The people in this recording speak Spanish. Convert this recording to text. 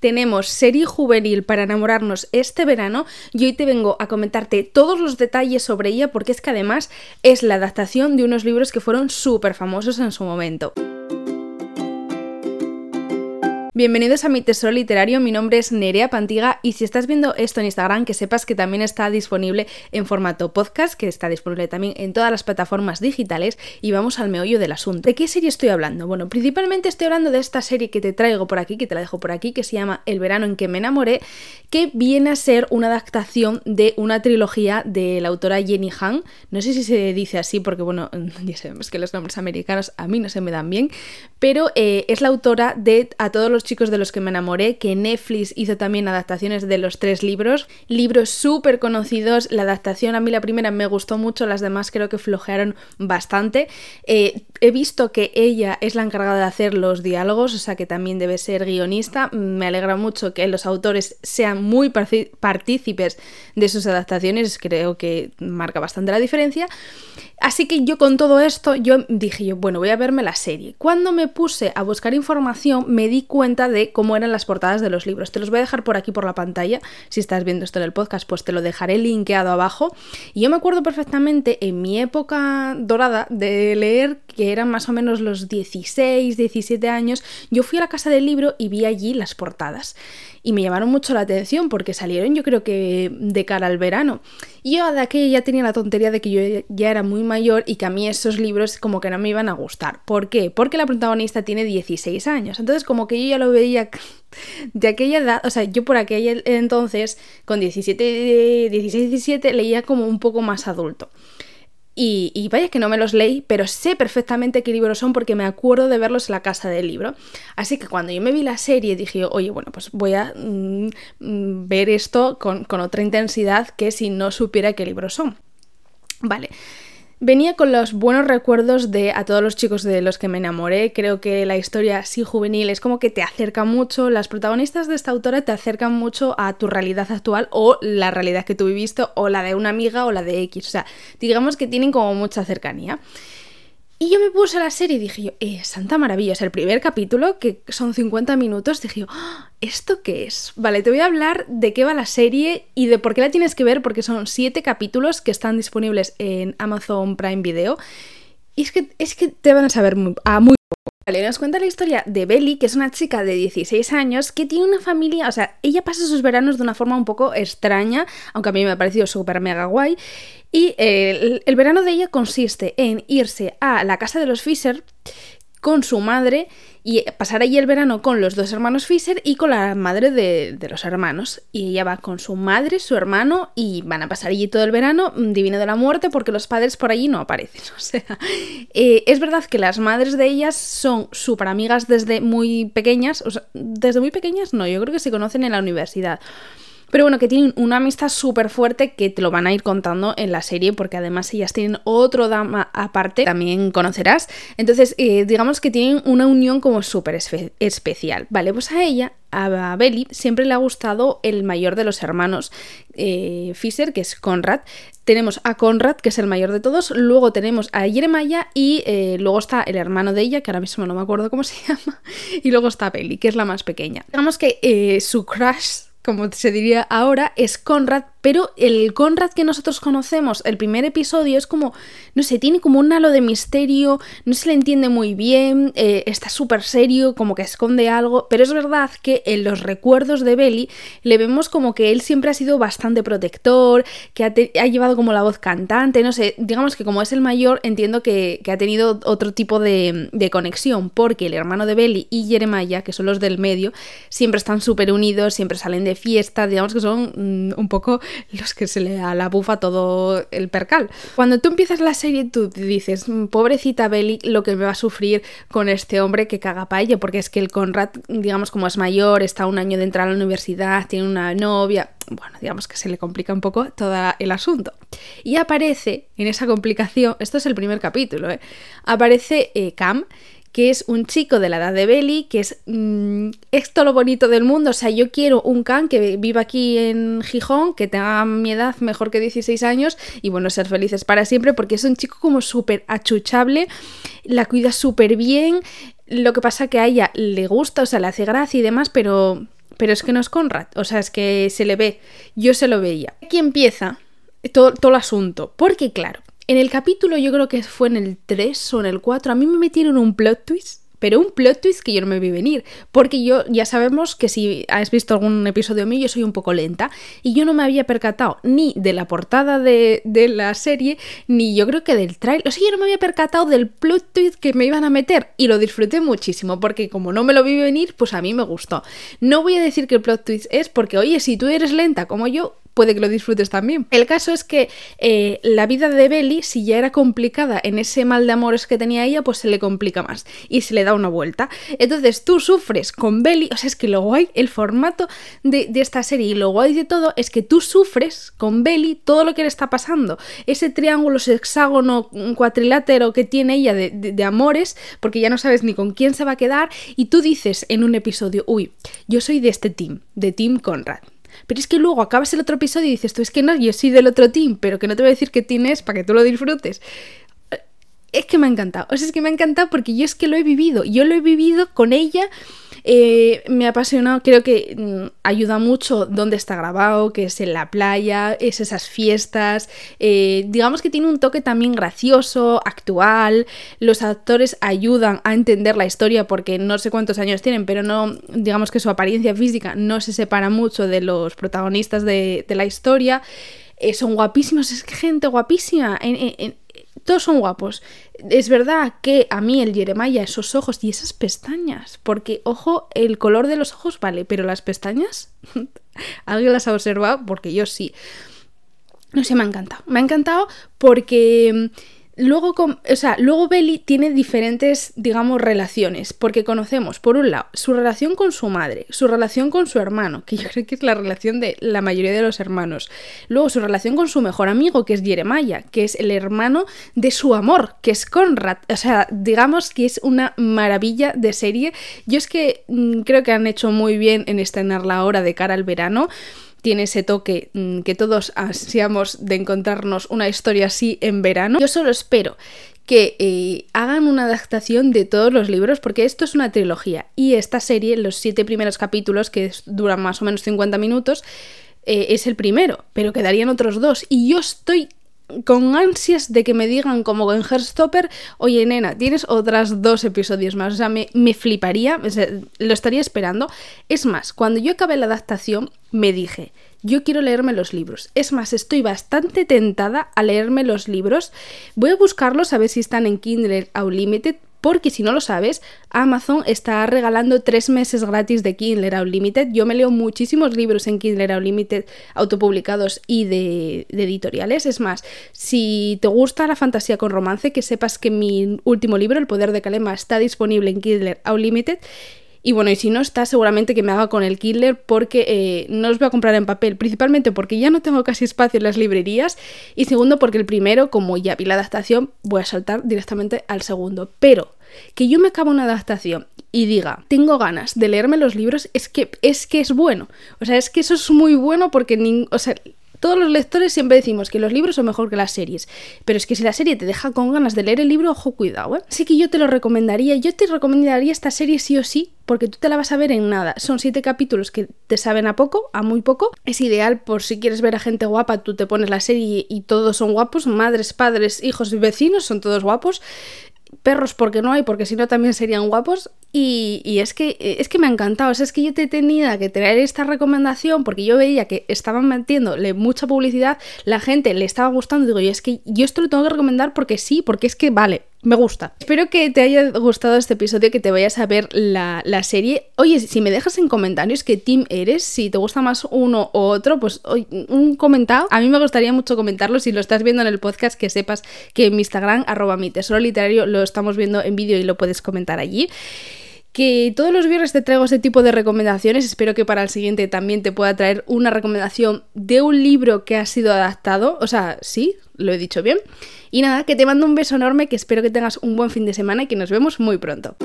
tenemos serie juvenil para enamorarnos este verano y hoy te vengo a comentarte todos los detalles sobre ella porque es que además es la adaptación de unos libros que fueron súper famosos en su momento. Bienvenidos a mi tesoro literario, mi nombre es Nerea Pantiga y si estás viendo esto en Instagram que sepas que también está disponible en formato podcast, que está disponible también en todas las plataformas digitales y vamos al meollo del asunto. ¿De qué serie estoy hablando? Bueno, principalmente estoy hablando de esta serie que te traigo por aquí, que te la dejo por aquí, que se llama El verano en que me enamoré, que viene a ser una adaptación de una trilogía de la autora Jenny Han. No sé si se dice así porque bueno, ya sabemos que los nombres americanos a mí no se me dan bien, pero eh, es la autora de A todos los chicos de los que me enamoré, que Netflix hizo también adaptaciones de los tres libros, libros súper conocidos, la adaptación a mí la primera me gustó mucho, las demás creo que flojearon bastante. Eh, he visto que ella es la encargada de hacer los diálogos, o sea que también debe ser guionista, me alegra mucho que los autores sean muy partícipes de sus adaptaciones, creo que marca bastante la diferencia. Así que yo con todo esto, yo dije yo, bueno, voy a verme la serie. Cuando me puse a buscar información, me di cuenta de cómo eran las portadas de los libros. Te los voy a dejar por aquí por la pantalla. Si estás viendo esto en el podcast, pues te lo dejaré linkeado abajo. Y yo me acuerdo perfectamente en mi época dorada de leer, que eran más o menos los 16, 17 años, yo fui a la casa del libro y vi allí las portadas y me llamaron mucho la atención porque salieron yo creo que de cara al verano. Yo de aquella ya tenía la tontería de que yo ya era muy mayor y que a mí esos libros como que no me iban a gustar. ¿Por qué? Porque la protagonista tiene 16 años. Entonces como que yo ya lo veía de aquella edad, o sea, yo por aquel entonces con 17, 16, 17 leía como un poco más adulto. Y, vaya que no me los leí, pero sé perfectamente qué libros son porque me acuerdo de verlos en la casa del libro. Así que cuando yo me vi la serie dije, oye, bueno, pues voy a mm, mm, ver esto con, con otra intensidad que si no supiera qué libros son. Vale. Venía con los buenos recuerdos de a todos los chicos de los que me enamoré. Creo que la historia así juvenil es como que te acerca mucho. Las protagonistas de esta autora te acercan mucho a tu realidad actual o la realidad que tú viviste o la de una amiga o la de X. O sea, digamos que tienen como mucha cercanía. Y yo me puse a la serie y dije yo, eh, Santa Maravilla, es el primer capítulo, que son 50 minutos, dije yo, ¡Ah! ¿esto qué es? Vale, te voy a hablar de qué va la serie y de por qué la tienes que ver, porque son 7 capítulos que están disponibles en Amazon Prime Video. Y es que, es que te van a saber muy, a muy Vale, nos cuenta la historia de Belly, que es una chica de 16 años que tiene una familia, o sea, ella pasa sus veranos de una forma un poco extraña, aunque a mí me ha parecido súper mega guay. Y el, el, verano de ella consiste en irse a la casa de los Fisher con su madre y pasar allí el verano con los dos hermanos Fisher y con la madre de, los hermanos. Y ella va con su madre, su hermano y van a pasar allí todo el verano, mm, divino de la muerte, porque los padres por allí no aparecen. O sea, eh, es verdad que las madres de ellas son súper amigas desde muy pequeñas, o sea, desde muy pequeñas no, yo creo que se conocen en la universidad. Pero bueno, que tienen una amistad súper fuerte que te lo van a ir contando en la serie, porque además ellas tienen otro dama aparte, también conocerás. Entonces, eh, digamos que tienen una unión como súper especial. Vale, pues a ella, a Belly, siempre le ha gustado el mayor de los hermanos eh, Fisher, que es Conrad. Tenemos a Conrad, que es el mayor de todos. Luego tenemos a Jeremiah y eh, luego está el hermano de ella, que ahora mismo no me acuerdo cómo se llama. Y luego está Belly, que es la más pequeña. Digamos que su crush como se diría ahora, es Conrad, pero el Conrad que nosotros conocemos, el primer episodio, es como, no sé, tiene como un halo de misterio, no se le entiende muy bien, eh, está súper serio, como que esconde algo, pero es verdad que en los recuerdos de Belly le vemos como que él siempre ha sido bastante protector, que ha, llevado como la voz cantante, no sé, digamos que como es el mayor, entiendo que, ha tenido otro tipo de, conexión, porque el hermano de Belly y Jeremiah, que son los del medio, siempre están súper unidos, siempre salen de fiesta, digamos que son mm, un poco los que se le a la bufa todo el percal. Cuando tú empiezas la serie tú dices, mm, pobrecita Belly, lo que me va a sufrir con este hombre que caga paella, porque es que el Conrad, digamos como es mayor, está un año de entrar a la universidad, tiene una novia, bueno, digamos que se le complica un poco todo el asunto. Y aparece en esa complicación, esto es el primer capítulo, ¿eh? aparece eh, Cam, que es un chico de la edad de Belly, que es mm, esto lo bonito del mundo, o sea, yo quiero un can que viva aquí en Gijón, que tenga mi edad mejor que 16 años y bueno, ser felices para siempre, porque es un chico como súper achuchable, la cuida súper bien, lo que pasa que a ella le gusta, o sea, le hace gracia y demás, pero pero es que no es Conrad, o sea, es que se le ve, yo se lo veía. Aquí empieza todo, todo el asunto, porque claro, en el capítulo yo creo que fue en el 3 o en el 4, a mí me metieron un plot twist pero un plot twist que yo no me vi venir, porque yo ya sabemos que si has visto algún episodio mío, yo soy un poco lenta y yo no me había percatado ni de la portada de, la serie, ni yo creo que del trailer, o sea, yo no me había percatado del plot twist que me iban a meter y lo disfruté muchísimo, porque como no me lo vi venir, pues a mí me gustó. No voy a decir que el plot twist es porque, oye, si tú eres lenta como yo, puede que lo disfrutes también. El caso es que eh, la vida de Belly, si ya era complicada en ese mal de amores que tenía ella, pues se le complica más y se le da una vuelta. Entonces tú sufres con Belly, o sea, es que lo guay, el formato de, esta serie y lo guay de todo es que tú sufres con Belly todo lo que le está pasando. Ese triángulo, ese hexágono, cuatrilátero que tiene ella de, de amores, porque ya no sabes ni con quién se va a quedar, y tú dices en un episodio, uy, yo soy de este team, de Team Conrad. Pero es que luego acabas el otro episodio y dices, tú es que no, yo soy del otro team, pero que no te voy a decir qué team es para que tú lo disfrutes. Es que me ha encantado. O sea, es que me ha encantado porque yo es que lo he vivido. Yo lo he vivido con ella eh, me ha apasionado, creo que mm, ayuda mucho donde está grabado, que es en la playa, es esas fiestas, eh, digamos que tiene un toque también gracioso, actual, los actores ayudan a entender la historia porque no sé cuántos años tienen, pero no, digamos que su apariencia física no se separa mucho de los protagonistas de, la historia. Eh, son guapísimos, es gente guapísima. en, todos son guapos. Es verdad que a mí el Jeremiah, esos ojos y esas pestañas, porque, ojo, el color de los ojos vale, pero las pestañas, ¿alguien las ha observado? Porque yo sí. No sé, me ha encantado. Me ha encantado porque Luego, o sea, luego Belly tiene diferentes, digamos, relaciones, porque conocemos, por un lado, su relación con su madre, su relación con su hermano, que yo creo que es la relación de la mayoría de los hermanos. Luego su relación con su mejor amigo, que es Jeremiah, que es el hermano de su amor, que es Conrad. O sea, digamos que es una maravilla de serie. Yo es que mm, creo que han hecho muy bien en estrenarla ahora de cara al verano tiene ese toque mm, que todos ansiamos de encontrarnos una historia así en verano. Yo solo espero que eh, hagan una adaptación de todos los libros, porque esto es una trilogía y esta serie, los siete primeros capítulos, que duran más o menos 50 minutos, eh, es el primero, pero quedarían otros dos. Y yo estoy con ansias de que me digan como en Herstopper, oye nena, tienes otras dos episodios más. O sea, me, fliparía, lo estaría esperando. Es más, cuando yo acabé la adaptación, me dije, yo quiero leerme los libros. Es más, estoy bastante tentada a leerme los libros. Voy a buscarlos a ver si están en Kindle Unlimited porque si no lo sabes, Amazon está regalando tres meses gratis de Kindle Unlimited. Yo me leo muchísimos libros en Kindle Unlimited autopublicados y de, editoriales. Es más, si te gusta la fantasía con romance, que sepas que mi último libro, El poder de Kalema, está disponible en Kindle Unlimited y bueno, y si no está, seguramente que me haga con el Killer porque eh, no los voy a comprar en papel, principalmente porque ya no tengo casi espacio en las librerías y segundo porque el primero, como ya vi la adaptación, voy a saltar directamente al segundo. Pero que yo me acabo una adaptación y diga, tengo ganas de leerme los libros, es que es, que es bueno. O sea, es que eso es muy bueno porque o sea, todos los lectores siempre decimos que los libros son mejor que las series, pero es que si la serie te deja con ganas de leer el libro, ojo, cuidado, ¿eh? Así que yo te lo recomendaría, yo te recomendaría esta serie sí o sí, porque tú te la vas a ver en nada. Son siete capítulos que te saben a poco, a muy poco. Es ideal por si quieres ver a gente guapa, tú te pones la serie y todos son guapos, madres, padres, hijos y vecinos, son todos guapos perros porque no hay, porque si no también serían guapos. Y, es, que, es que me ha encantado. O sea, es que yo te tenía que traer esta recomendación porque yo veía que estaban metiéndole mucha publicidad, la gente le estaba gustando. Digo, y es que yo esto lo tengo que recomendar porque sí, porque es que vale, me gusta. Espero que te haya gustado este episodio, que te vayas a ver la, serie. Oye, si me dejas en comentarios qué team eres, si te gusta más uno u otro, pues un comentario. A mí me gustaría mucho comentarlo. Si lo estás viendo en el podcast, que sepas que en mi Instagram, arroba mi tesoro literario, lo estamos viendo en vídeo y lo puedes comentar allí que todos los viernes te traigo ese tipo de recomendaciones. Espero que para el siguiente también te pueda traer una recomendación de un libro que ha sido adaptado. O sea, sí, lo he dicho bien. Y nada, que te mando un beso enorme, que espero que tengas un buen fin de semana y que nos vemos muy pronto.